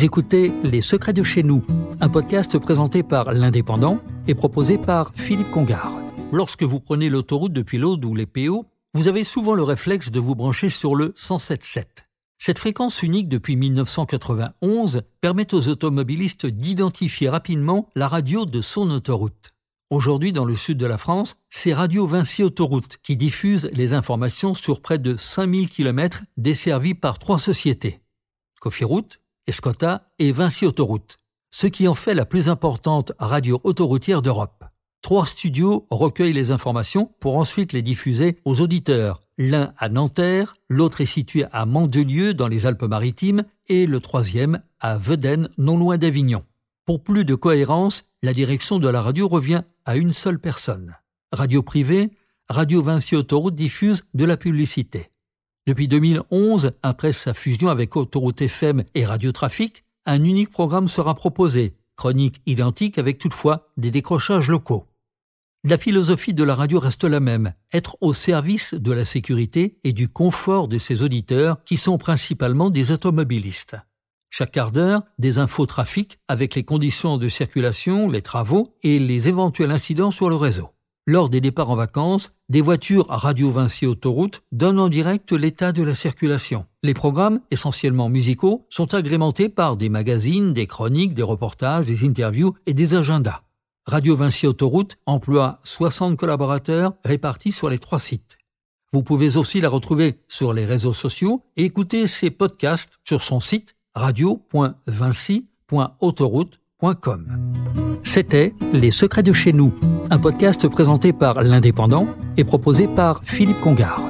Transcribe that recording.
Écoutez Les Secrets de chez nous, un podcast présenté par l'Indépendant et proposé par Philippe Congar. Lorsque vous prenez l'autoroute depuis l'Aude ou les PO, vous avez souvent le réflexe de vous brancher sur le 107.7. Cette fréquence unique depuis 1991 permet aux automobilistes d'identifier rapidement la radio de son autoroute. Aujourd'hui, dans le sud de la France, c'est Radio Vinci Autoroute qui diffuse les informations sur près de 5000 km desservis par trois sociétés. Cofiroute, Escota et Vinci Autoroute, ce qui en fait la plus importante radio autoroutière d'Europe. Trois studios recueillent les informations pour ensuite les diffuser aux auditeurs. L'un à Nanterre, l'autre est situé à Mandelieu dans les Alpes-Maritimes et le troisième à Vedène non loin d'Avignon. Pour plus de cohérence, la direction de la radio revient à une seule personne. Radio privée, Radio Vinci Autoroute diffuse de la publicité. Depuis 2011, après sa fusion avec Autoroute FM et Radio Trafic, un unique programme sera proposé, chronique identique avec toutefois des décrochages locaux. La philosophie de la radio reste la même, être au service de la sécurité et du confort de ses auditeurs qui sont principalement des automobilistes. Chaque quart d'heure, des infos trafic avec les conditions de circulation, les travaux et les éventuels incidents sur le réseau. Lors des départs en vacances, des voitures Radio Vinci Autoroute donnent en direct l'état de la circulation. Les programmes, essentiellement musicaux, sont agrémentés par des magazines, des chroniques, des reportages, des interviews et des agendas. Radio Vinci Autoroute emploie 60 collaborateurs répartis sur les trois sites. Vous pouvez aussi la retrouver sur les réseaux sociaux et écouter ses podcasts sur son site radio.vinci.autoroute.com. C'était Les Secrets de chez nous, un podcast présenté par l'Indépendant et proposé par Philippe Congar.